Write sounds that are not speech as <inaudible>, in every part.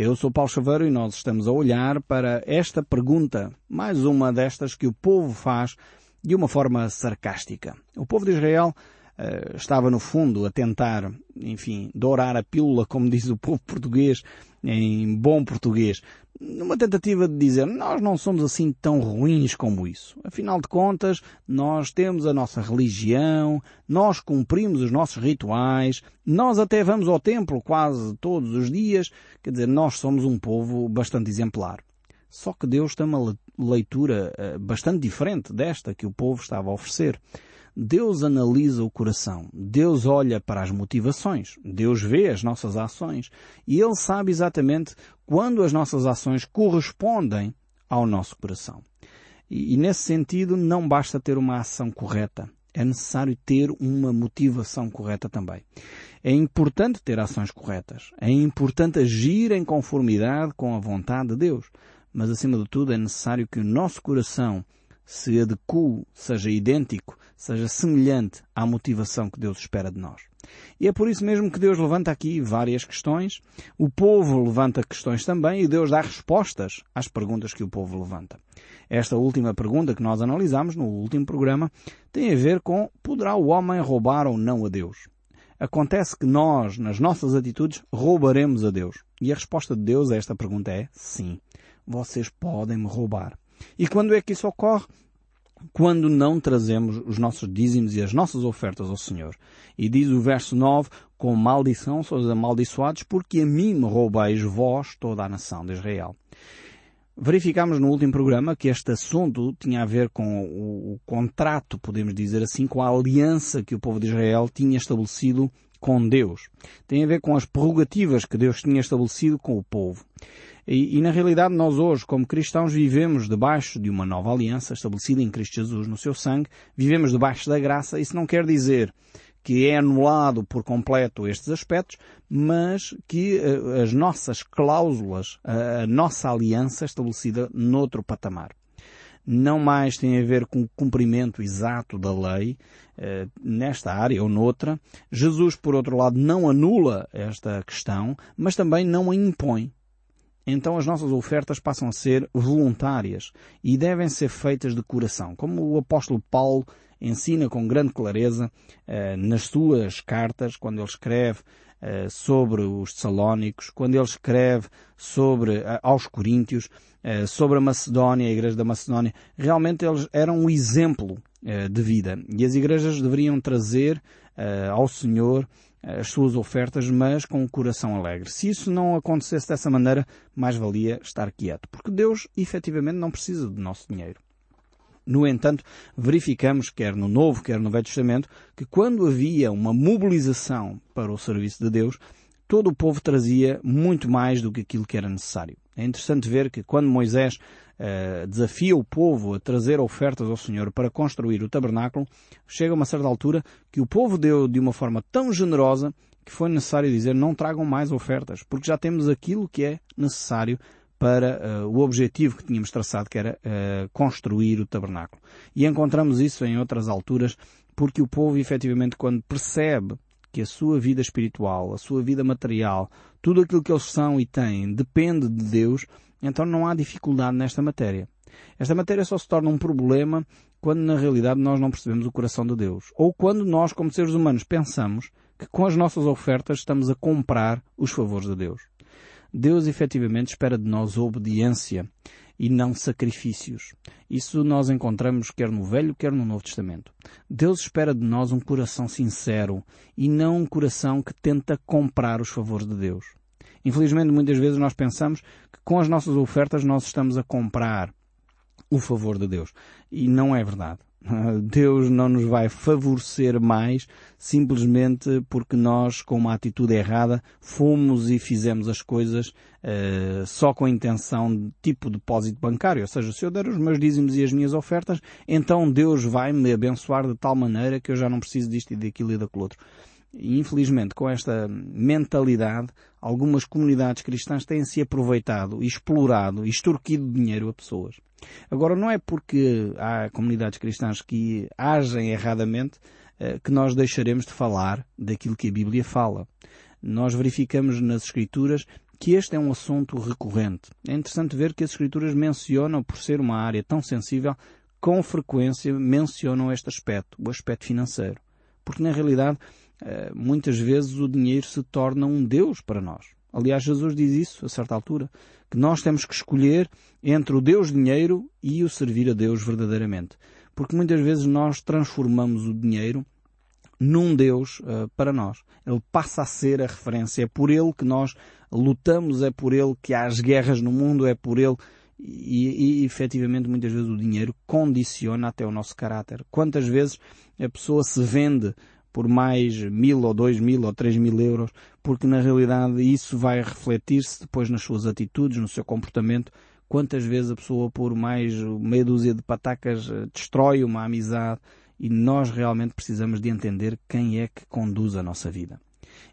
Eu sou Paulo Chaveiro e nós estamos a olhar para esta pergunta, mais uma destas que o povo faz de uma forma sarcástica. O povo de Israel uh, estava no fundo a tentar, enfim, dourar a pílula, como diz o povo português, em bom português, numa tentativa de dizer nós não somos assim tão ruins como isso. Afinal de contas, nós temos a nossa religião, nós cumprimos os nossos rituais, nós até vamos ao templo quase todos os dias, quer dizer, nós somos um povo bastante exemplar. Só que Deus tem uma leitura eh, bastante diferente desta que o povo estava a oferecer. Deus analisa o coração, Deus olha para as motivações, Deus vê as nossas ações. E Ele sabe exatamente quando as nossas ações correspondem ao nosso coração. E, e nesse sentido não basta ter uma ação correta, é necessário ter uma motivação correta também. É importante ter ações corretas, é importante agir em conformidade com a vontade de Deus, mas acima de tudo é necessário que o nosso coração se adeque, seja idêntico, seja semelhante à motivação que Deus espera de nós. E é por isso mesmo que Deus levanta aqui várias questões, o povo levanta questões também e Deus dá respostas às perguntas que o povo levanta. Esta última pergunta que nós analisamos no último programa tem a ver com poderá o homem roubar ou não a Deus? Acontece que nós, nas nossas atitudes, roubaremos a Deus. E a resposta de Deus a esta pergunta é sim. Vocês podem me roubar. E quando é que isso ocorre? Quando não trazemos os nossos dízimos e as nossas ofertas ao Senhor. E diz o verso 9, com maldição sois amaldiçoados, porque a mim me roubais vós toda a nação de Israel. Verificámos no último programa que este assunto tinha a ver com o, o, contrato, podemos dizer assim, com a aliança que o povo de Israel tinha estabelecido com Deus. Tem a ver com as prerrogativas que Deus tinha estabelecido com o povo. E, e, na realidade nós hoje, como cristãos, vivemos debaixo de uma nova aliança estabelecida em Cristo Jesus no seu sangue, vivemos debaixo da graça. Isso não quer dizer que é anulado por completo estes aspectos, mas que uh, as nossas cláusulas, a, a nossa aliança estabelecida noutro patamar não mais tem a ver com o cumprimento exato da lei, eh, nesta área ou noutra. Jesus, por outro lado, não anula esta questão, mas também não a impõe então as nossas ofertas passam a ser voluntárias e devem ser feitas de coração. Como o apóstolo Paulo ensina com grande clareza eh, nas suas cartas, quando ele escreve eh, sobre os Tessalónicos, quando ele escreve sobre eh, aos Coríntios, eh, sobre a Macedónia, a igreja da Macedónia, realmente eles eram um exemplo eh, de vida. E as igrejas deveriam trazer eh, ao Senhor as suas ofertas, mas com o coração alegre. Se isso não acontecesse dessa maneira, mais valia estar quieto, porque Deus efetivamente não precisa do nosso dinheiro. No entanto, verificamos, quer no Novo, quer no Velho Testamento, que quando havia uma mobilização para o serviço de Deus, todo o povo trazia muito mais do que aquilo que era necessário. É interessante ver que quando Moisés uh, desafia o povo a trazer ofertas ao Senhor para construir o tabernáculo, chega a uma certa altura que o povo deu de uma forma tão generosa que foi necessário dizer não tragam mais ofertas, porque já temos aquilo que é necessário para uh, o objetivo que tínhamos traçado, que era uh, construir o tabernáculo. E encontramos isso em outras alturas, porque o povo, efetivamente, quando percebe que a sua vida espiritual, a sua vida material, tudo aquilo que eles são e têm depende de Deus, então não há dificuldade nesta matéria. Esta matéria só se torna um problema quando na realidade nós não percebemos o coração de Deus. Ou quando nós, como seres humanos, pensamos que com as nossas ofertas estamos a comprar os favores de Deus. Deus efetivamente espera de nós obediência e não sacrifícios. Isso nós encontramos quer no Velho, quer no Novo Testamento. Deus espera de nós um coração sincero e não um coração que tenta comprar os favores de Deus. Infelizmente, muitas vezes nós pensamos que com as nossas ofertas nós estamos a comprar o favor de Deus. E não é verdade. <laughs> Deus não nos vai favorecer mais simplesmente porque nós, com uma atitude errada, fomos e fizemos as coisas uh, só com a intenção de tipo depósito bancário. Ou seja, se eu der os meus dízimos e as minhas ofertas, então Deus vai me abençoar de tal maneira que eu já não preciso disto e daquilo e daquilo outro. Infelizmente, com esta mentalidade, algumas comunidades cristãs têm se aproveitado, explorado e extorquido dinheiro a pessoas. Agora, não é porque há comunidades cristãs que agem erradamente eh, que nós deixaremos de falar daquilo que a Bíblia fala. Nós verificamos nas Escrituras que este é um assunto recorrente. É interessante ver que as Escrituras mencionam, por ser uma área tão sensível, com frequência mencionam este aspecto, o aspecto financeiro. Porque na realidade, muitas vezes o dinheiro se torna um Deus para nós. Aliás, Jesus diz isso a certa altura, que nós temos que escolher entre o Deus dinheiro e o servir a Deus verdadeiramente. Porque muitas vezes nós transformamos o dinheiro num Deus uh, para nós. Ele passa a ser a referência. É por ele que nós lutamos, é por ele que há as guerras no mundo, é por ele. E, e efetivamente muitas vezes o dinheiro condiciona até o nosso caráter. Quantas vezes a pessoa se vende por mais mil ou dois mil ou três mil euros, porque na realidade isso vai refletir-se depois nas suas atitudes, no seu comportamento. Quantas vezes a pessoa por mais meia dúzia de patacas eh, destrói uma amizade e nós realmente precisamos de entender quem é que conduz a nossa vida.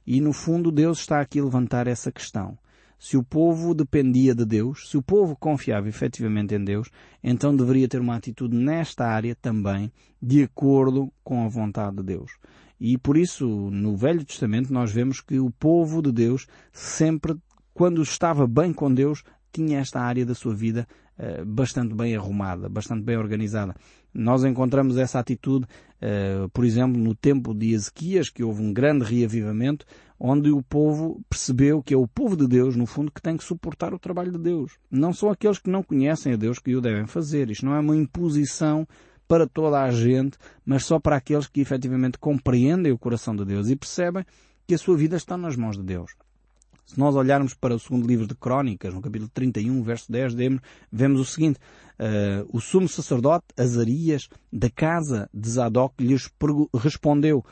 E no fundo Deus está aqui a levantar essa questão. Se o povo dependia de Deus, se o povo confiava efetivamente em Deus, então deveria ter uma atitude nesta área também de acordo com a vontade de Deus. E por isso, no Velho Testamento, nós vemos que o povo de Deus sempre, quando estava bem com Deus, tinha esta área da sua vida uh, bastante bem arrumada, bastante bem organizada. Nós encontramos essa atitude, uh, por exemplo, no tempo de Ezequias, que houve um grande reavivamento, onde o povo percebeu que é o povo de Deus, no fundo, que tem que suportar o trabalho de Deus. Não são aqueles que não conhecem a Deus que o devem fazer. Isto não é uma imposição para toda a gente, mas só para aqueles que efetivamente compreendem o coração de Deus e percebem que a sua vida está nas mãos de Deus. Se nós olharmos para o segundo livro de Crónicas, no capítulo 31, verso 10, vemos o seguinte, uh, o sumo sacerdote Azarias, da casa de Zadok, lhes respondeu,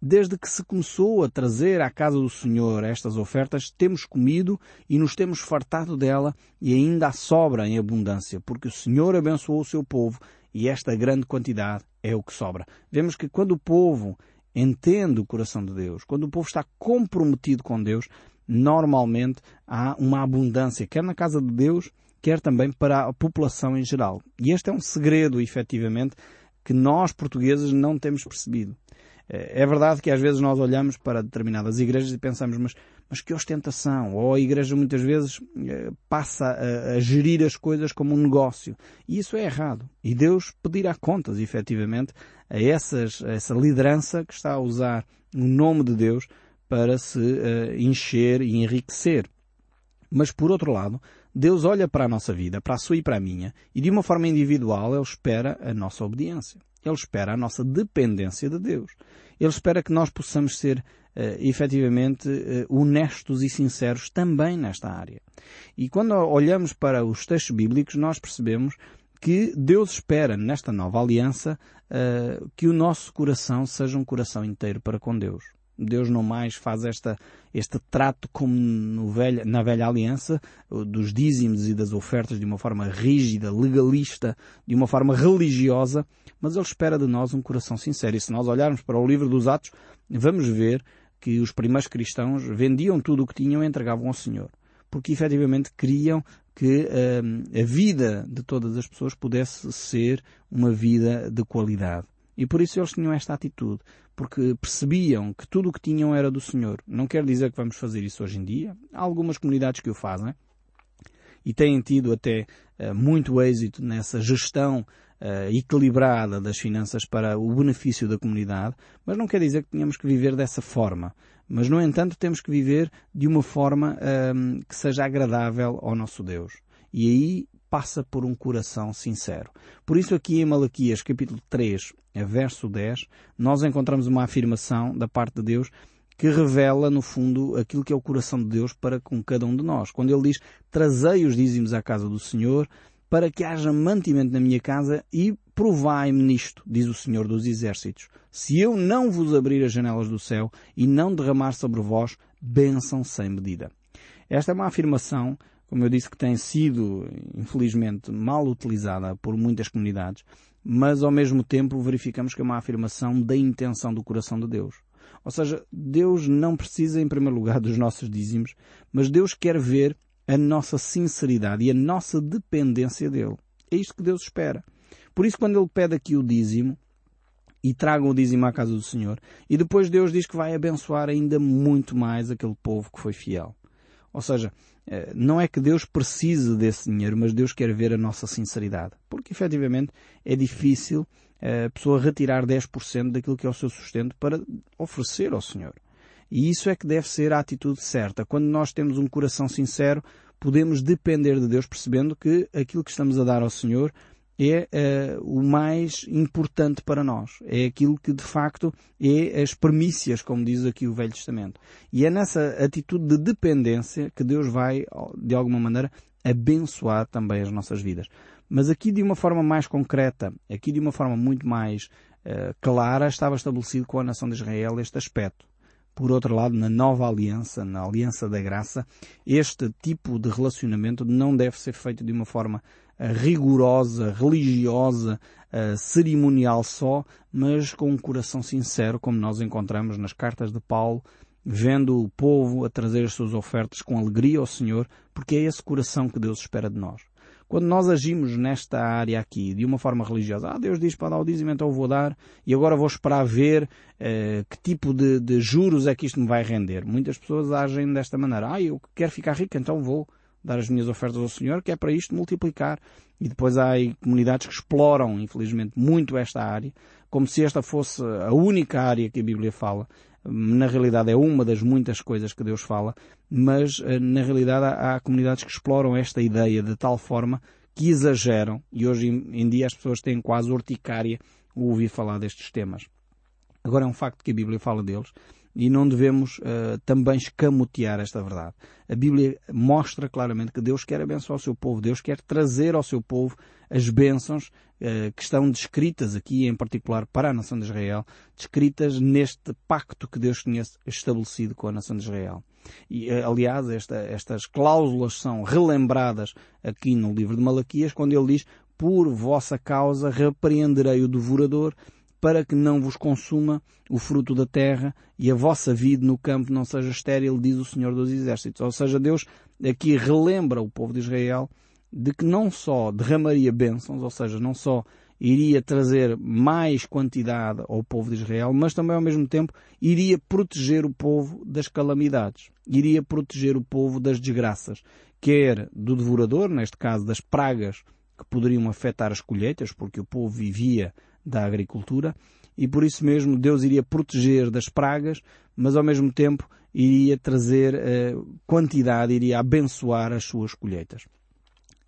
Desde que se começou a trazer à casa do Senhor estas ofertas, temos comido e nos temos fartado dela e ainda há sobra em abundância, porque o Senhor abençoou o seu povo e esta grande quantidade é o que sobra. Vemos que quando o povo entende o coração de Deus, quando o povo está comprometido com Deus, normalmente há uma abundância, quer na casa de Deus, quer também para a população em geral. E este é um segredo, efetivamente, que nós portugueses não temos percebido. É verdade que às vezes nós olhamos para determinadas igrejas e pensamos, mas, mas que ostentação! Ou a igreja muitas vezes eh, passa a, a, gerir as coisas como um negócio. E isso é errado. E Deus pedirá contas, efetivamente, a, essas, a essa liderança que está a usar o nome de Deus para se uh, encher e enriquecer. Mas por outro lado, Deus olha para a nossa vida, para a sua e para a minha, e de uma forma individual Ele espera a nossa obediência. Ele espera a nossa dependência de Deus. Ele espera que nós possamos ser efetivamente uh, honestos e sinceros também nesta área. E quando olhamos para os textos bíblicos, nós percebemos que Deus espera nesta nova aliança uh, que o nosso coração seja um coração inteiro para com Deus. Deus não mais faz esta, este trato como na velha aliança, dos dízimos e das ofertas de uma forma rígida, legalista, de uma forma religiosa, mas Ele espera de nós um coração sincero. E se nós olharmos para o livro dos Atos, vamos ver que os primeiros cristãos vendiam tudo o que tinham e entregavam ao Senhor. Porque efetivamente queriam que hum, a vida de todas as pessoas pudesse ser uma vida de qualidade. E por isso eles tinham esta atitude, porque percebiam que tudo o que tinham era do Senhor. Não quer dizer que vamos fazer isso hoje em dia. Há algumas comunidades que o fazem e têm tido até uh, muito êxito nessa gestão uh, equilibrada das finanças para o benefício da comunidade, mas não quer dizer que tenhamos que viver dessa forma. Mas, no entanto, temos que viver de uma forma uh, que seja agradável ao nosso Deus. E aí passa por um coração sincero. Por isso aqui em Malaquias capítulo 3, verso 10, nós encontramos uma afirmação da parte de Deus que revela, no fundo, aquilo que é o coração de Deus para com cada um de nós. Quando ele diz, trazei os dízimos à casa do Senhor, para que haja mantimento na minha casa e provai-me nisto, diz o Senhor dos Exércitos. Se eu não vos abrir as janelas do céu e não derramar sobre vós bênção sem medida. Esta é uma afirmação como eu disse, que tem sido, infelizmente, mal utilizada por muitas comunidades, mas ao mesmo tempo verificamos que é uma afirmação da intenção do coração de Deus. Ou seja, Deus não precisa, em primeiro lugar, dos nossos dízimos, mas Deus quer ver a nossa sinceridade e a nossa dependência dele. É isto que Deus espera. Por isso, quando Ele pede aqui o dízimo, e tragam o dízimo à casa do Senhor, e depois Deus diz que vai abençoar ainda muito mais aquele povo que foi fiel. Ou seja, eh, não é que Deus precise desse dinheiro, mas Deus quer ver a nossa sinceridade. Porque efetivamente é difícil a pessoa retirar 10% daquilo que é o seu sustento para oferecer ao Senhor. E isso é que deve ser a atitude certa. Quando nós temos um coração sincero, podemos depender de Deus percebendo que aquilo que estamos a dar ao Senhor é uh, o mais importante para nós. É aquilo que de facto é as premissas, como diz aqui o Velho Testamento. E é nessa atitude de dependência que Deus vai, de alguma maneira, abençoar também as nossas vidas. Mas aqui de uma forma mais concreta, aqui de uma forma muito mais uh, clara, estava estabelecido com a nação de Israel este aspecto. Por outro lado, na nova aliança, na aliança da graça, este tipo de relacionamento não deve ser feito de uma forma uh, rigorosa, religiosa, uh, cerimonial só, mas com um coração sincero, como nós encontramos nas cartas de Paulo, vendo o povo a trazer as suas ofertas com alegria ao Senhor, porque é esse coração que Deus espera de nós. Quando nós agimos nesta área aqui de uma forma religiosa, ah, Deus diz para dar o dízimo, então eu vou dar e agora vou esperar ver eh, que tipo de, de, juros é que isto me vai render. Muitas pessoas agem desta maneira. Ah, eu quero ficar rico, então vou dar as minhas ofertas ao Senhor, que é para isto multiplicar. E depois há comunidades que exploram, infelizmente, muito esta área, como se esta fosse a única área que a Bíblia fala na realidade é uma das muitas coisas que Deus fala, mas eh, na realidade há, comunidades que exploram esta ideia de tal forma que exageram e hoje em dia as pessoas têm quase urticária o ouvir falar destes temas. Agora é um facto que a Bíblia fala deles e não devemos uh, também escamotear esta verdade. A Bíblia mostra claramente que Deus quer abençoar o seu povo, Deus quer trazer ao seu povo as bênçãos uh, que estão descritas aqui, em particular para a nação de Israel, descritas neste pacto que Deus tinha estabelecido com a nação de Israel. E, uh, aliás, esta, estas cláusulas são relembradas aqui no livro de Malaquias, quando ele diz, por vossa causa repreenderei o devorador para que não vos consuma o fruto da terra e a vossa vida no campo não seja estéril, diz o Senhor dos Exércitos. Ou seja, Deus aqui relembra o povo de Israel de que não só derramaria bênçãos, ou seja, não só iria trazer mais quantidade ao povo de Israel, mas também ao mesmo tempo iria proteger o povo das calamidades, iria proteger o povo das desgraças, quer do devorador, neste caso das pragas que poderiam afetar as colheitas, porque o povo vivia da agricultura e por isso mesmo Deus iria proteger das pragas, mas ao mesmo tempo iria trazer uh, quantidade, iria abençoar as suas colheitas.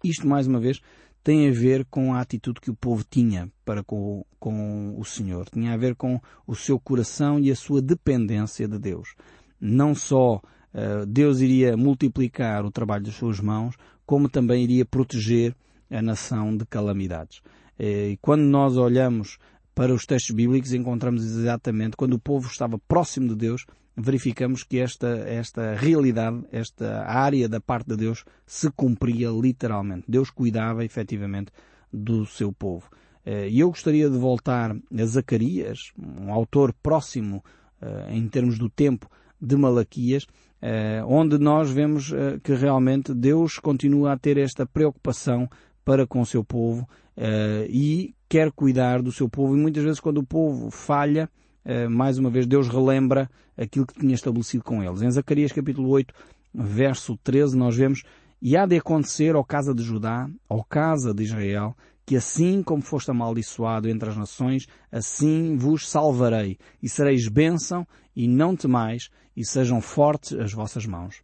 Isto, mais uma vez, tem a ver com a atitude que o povo tinha para com, com o Senhor. Tinha a ver com o seu coração e a sua dependência de Deus. Não só uh, Deus iria multiplicar o trabalho das suas mãos, como também iria proteger a nação de calamidades. Eh, e quando nós olhamos para os textos bíblicos, encontramos exatamente, quando o povo estava próximo de Deus, verificamos que esta, esta realidade, esta área da parte de Deus se cumpria literalmente. Deus cuidava efetivamente do seu povo. Eh, e eu gostaria de voltar a Zacarias, um autor próximo eh, em termos do tempo de Malaquias, onde nós vemos que realmente Deus continua a ter esta preocupação para com o seu povo uh, e quer cuidar do seu povo. E muitas vezes, quando o povo falha, uh, mais uma vez, Deus relembra aquilo que tinha estabelecido com eles. Em Zacarias capítulo 8, verso 13, nós vemos e há de acontecer ao casa de Judá, ao casa de Israel, que assim como foste amaldiçoado entre as nações, assim vos salvarei, e sereis bênção, e não temais, e sejam fortes as vossas mãos.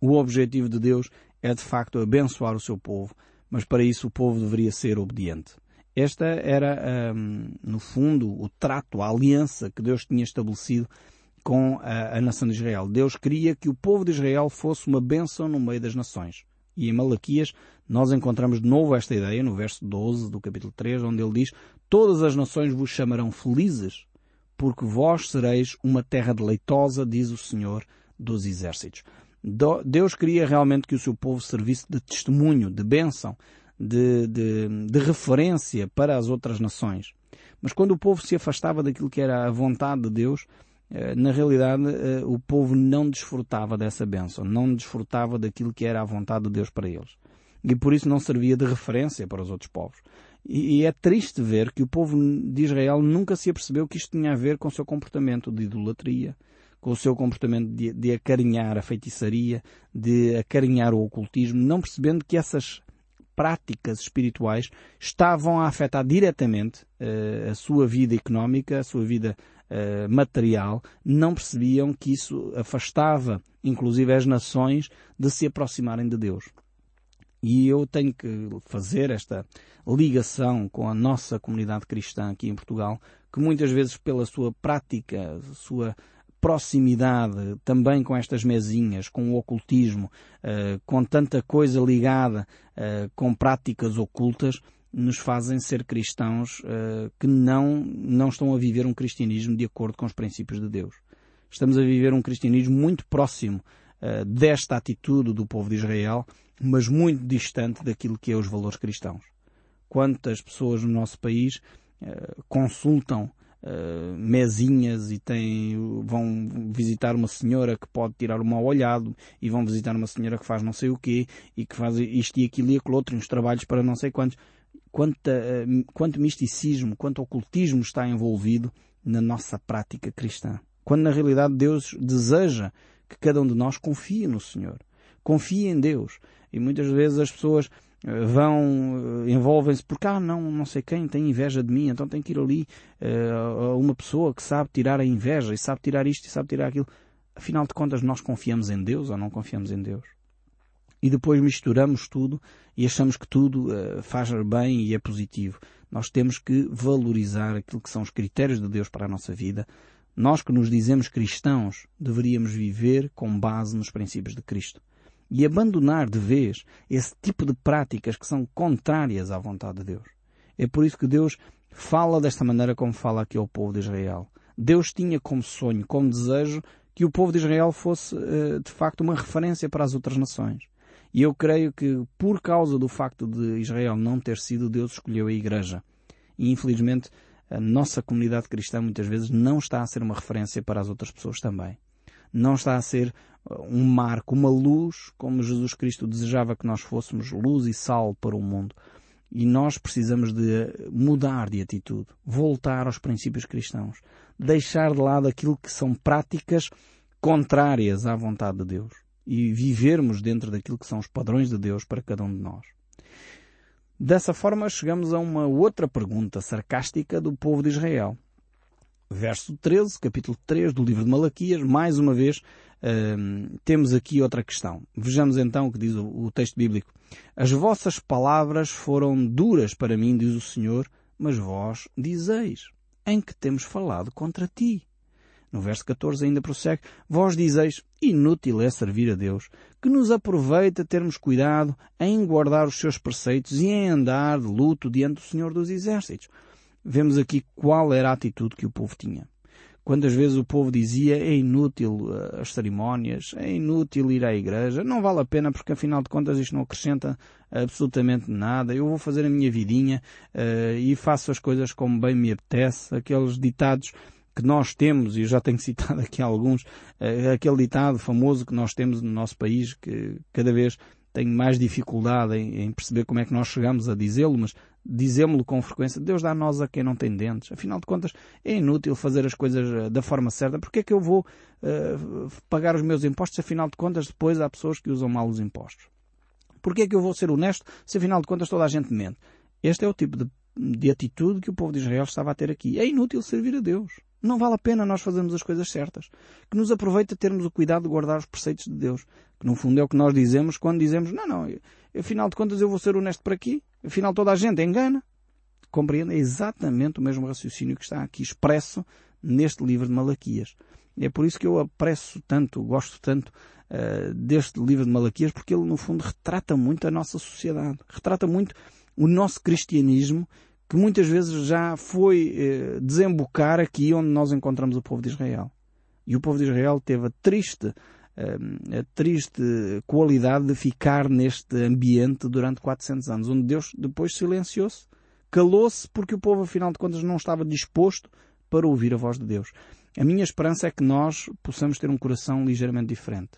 O objetivo de Deus é de facto abençoar o seu povo, mas para isso o povo deveria ser obediente. Esta era, um, no fundo, o trato, a aliança que Deus tinha estabelecido com a, a, nação de Israel. Deus queria que o povo de Israel fosse uma bênção no meio das nações. E em Malaquias nós encontramos de novo esta ideia, no verso 12 do capítulo 3, onde ele diz Todas as nações vos chamarão felizes, porque vós sereis uma terra deleitosa, diz o Senhor dos Exércitos. Deus queria realmente que o seu povo servisse de testemunho, de bênção, de, de, de, referência para as outras nações. Mas quando o povo se afastava daquilo que era a vontade de Deus, eh, na realidade eh, o povo não desfrutava dessa bênção, não desfrutava daquilo que era a vontade de Deus para eles. E por isso não servia de referência para os outros povos. E é triste ver que o povo de Israel nunca se apercebeu que isto tinha a ver com o seu comportamento de idolatria, com o seu comportamento de, de acarinhar a feitiçaria, de acarinhar o ocultismo, não percebendo que essas práticas espirituais estavam a afetar diretamente uh, a sua vida económica, a sua vida uh, material, não percebiam que isso afastava, inclusive, as nações de se aproximarem de Deus. E eu tenho que fazer esta ligação com a nossa comunidade cristã aqui em Portugal, que muitas vezes pela sua prática, sua proximidade também com estas mesinhas, com o ocultismo, uh, com tanta coisa ligada uh, com práticas ocultas, nos fazem ser cristãos uh, que não, não estão a viver um cristianismo de acordo com os princípios de Deus. Estamos a viver um cristianismo muito próximo desta atitude do povo de Israel, mas muito distante daquilo que é os valores cristãos. Quantas pessoas no nosso país consultam uh, mesinhas e têm, vão visitar uma senhora que pode tirar o mal olhado e vão visitar uma senhora que faz não sei o quê e que faz isto e aquilo e aquilo outro, uns trabalhos para não sei quantos. Quanta, uh, quanto misticismo, quanto ocultismo está envolvido na nossa prática cristã. Quando na realidade Deus deseja que cada um de nós confie no Senhor. Confie em Deus. E muitas vezes as pessoas vão, eh, envolvem-se porque, ah, não, não sei quem tem inveja de mim, então tem que ir ali uh, uma pessoa que sabe tirar a inveja e sabe tirar isto e sabe tirar aquilo. Afinal de contas, nós confiamos em Deus ou não confiamos em Deus? E depois misturamos tudo e achamos que tudo uh, faz bem e é positivo. Nós temos que valorizar aquilo que são os critérios de Deus para a nossa vida. Nós que nos dizemos cristãos deveríamos viver com base nos princípios de Cristo e abandonar de vez esse tipo de práticas que são contrárias à vontade de Deus. É por isso que Deus fala desta maneira como fala aqui ao povo de Israel. Deus tinha como sonho, como desejo, que o povo de Israel fosse eh, de facto uma referência para as outras nações. E eu creio que por causa do facto de Israel não ter sido, Deus escolheu a Igreja. E infelizmente a nossa comunidade cristã muitas vezes não está a ser uma referência para as outras pessoas também não está a ser uh, um marco, uma luz, como Jesus Cristo desejava que nós fôssemos, luz e sal para o mundo. E nós precisamos de mudar de atitude, voltar aos princípios cristãos, deixar de lado aquilo que são práticas contrárias à vontade de Deus e vivermos dentro daquilo que são os padrões de Deus para cada um de nós. Dessa forma, chegamos a uma outra pergunta sarcástica do povo de Israel verso 13, capítulo 3 do livro de Malaquias, mais uma vez uh, temos aqui outra questão. Vejamos então o que diz o, o texto bíblico. As vossas palavras foram duras para mim, diz o Senhor, mas vós dizeis, em que temos falado contra ti? No verso 14 ainda prossegue, vós dizeis, inútil é servir a Deus, que nos aproveita termos cuidado em guardar os seus preceitos e em andar de luto diante do Senhor dos Exércitos vemos aqui qual era a atitude que o povo tinha. Quantas vezes o povo dizia é inútil uh, as cerimónias, é inútil ir à igreja, não vale a pena porque afinal de contas isto não acrescenta absolutamente nada, eu vou fazer a minha vidinha uh, e faço as coisas como bem me apetece, aqueles ditados que nós temos, e eu já tenho <laughs> citado aqui alguns, uh, aquele ditado famoso que nós temos no nosso país, que cada vez tenho mais dificuldade em, em, perceber como é que nós chegamos a dizê-lo, mas dizemos-lo com frequência. Deus dá nós a quem não tem dentes. Afinal de contas, é inútil fazer as coisas eh, da forma certa. Porque é que eu vou uh, pagar os meus impostos? Afinal de contas, depois há pessoas que usam mal os impostos. Porque é que eu vou ser honesto se afinal de contas toda a gente mente? Este é o tipo de, de atitude que o povo de Israel estava a ter aqui. É inútil servir a Deus. Não vale a pena nós fazermos as coisas certas. Que nos aproveita termos o cuidado de guardar os preceitos de Deus. Que no fundo é o que nós dizemos quando dizemos, não, não, afinal de contas eu vou ser honesto para aqui. Afinal toda a gente engana. Compreende? É exatamente o mesmo raciocínio que está aqui expresso neste livro de Malaquias. É por isso que eu apreço tanto, gosto tanto uh, deste livro de Malaquias, porque ele no fundo retrata muito a nossa sociedade. Retrata muito o nosso cristianismo que muitas vezes já foi eh, desembocar aqui onde nós encontramos o povo de Israel. E o povo de Israel teve a triste, eh, a triste qualidade de ficar neste ambiente durante 400 anos, onde Deus depois silenciou-se, calou-se porque o povo, afinal de contas, não estava disposto para ouvir a voz de Deus. A minha esperança é que nós possamos ter um coração ligeiramente diferente.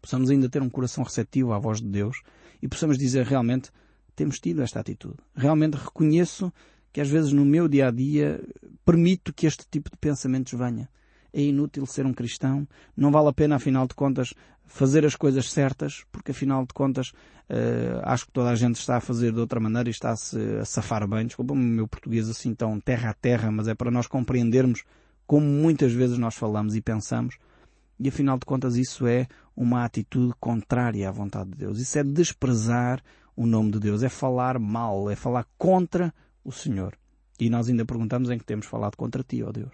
Possamos ainda ter um coração receptivo à voz de Deus e possamos dizer realmente temos tido esta atitude. Realmente reconheço que às vezes no meu dia a dia permito que este tipo de pensamentos venha. é inútil ser um cristão, não vale a pena, afinal de contas, fazer as coisas certas, porque afinal de contas uh, acho que toda a gente está a fazer de outra maneira e está-se a safar bem. Desculpa o meu português assim tão terra a terra, mas é para nós compreendermos como muitas vezes nós falamos e pensamos. E afinal de contas isso é uma atitude contrária à vontade de Deus. Isso é desprezar o nome de Deus, é falar mal, é falar contra o Senhor. E nós ainda perguntamos em que temos falado contra ti, ó Deus.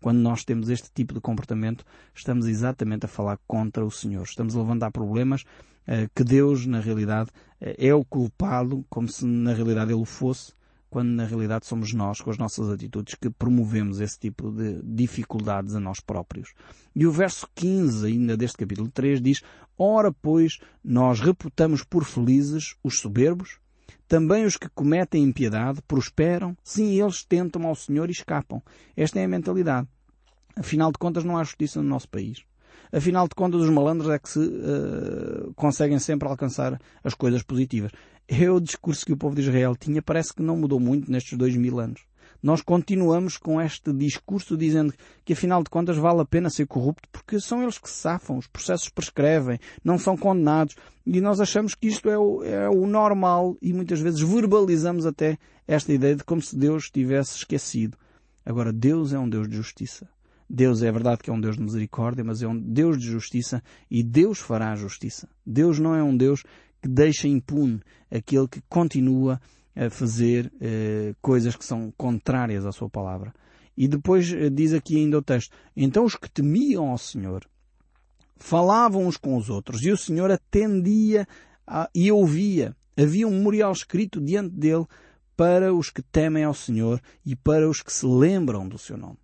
Quando nós temos este tipo de comportamento, estamos exatamente a falar contra o Senhor. Estamos a levantar problemas eh, que Deus, na realidade, eh, é o culpado, como se na realidade Ele o fosse, quando na realidade somos nós, com as nossas atitudes, que promovemos esse tipo de dificuldades a nós próprios. E o verso 15 ainda deste capítulo 3 diz, Ora, pois, nós reputamos por felizes os soberbos, também os que cometem impiedade prosperam, sim, eles tentam ao Senhor e escapam. Esta é a mentalidade. Afinal de contas, não há justiça no nosso país. Afinal de contas, os malandros é que se uh, conseguem sempre alcançar as coisas positivas. É o discurso que o povo de Israel tinha, parece que não mudou muito nestes dois mil anos. Nós continuamos com este discurso dizendo que afinal de contas vale a pena ser corrupto porque são eles que se safam, os processos prescrevem, não são condenados e nós achamos que isto é o, é o normal e muitas vezes verbalizamos até esta ideia de como se Deus tivesse esquecido. Agora, Deus é um Deus de justiça. Deus é verdade que é um Deus de misericórdia, mas é um Deus de justiça e Deus fará a justiça. Deus não é um Deus que deixa impune aquele que continua a fazer eh, coisas que são contrárias à sua palavra. E depois eh, diz aqui ainda o texto, então os que temiam ao Senhor falavam uns com os outros e o Senhor atendia a, e ouvia. Havia um memorial escrito diante dele para os que temem ao Senhor e para os que se lembram do seu nome.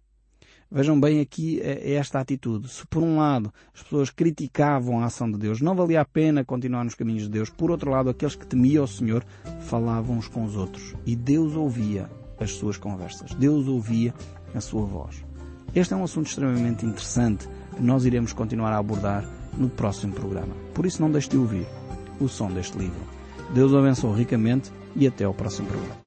Vejam bem aqui é esta atitude. Se por um lado as pessoas criticavam a ação de Deus, não valia a pena continuar nos caminhos de Deus. Por outro lado, aqueles que temiam o Senhor falavam uns com os outros. E Deus ouvia as suas conversas. Deus ouvia a sua voz. Este é um assunto extremamente interessante que nós iremos continuar a abordar no próximo programa. Por isso não deixe de ouvir o som deste livro. Deus o abençoe ricamente e até ao próximo programa.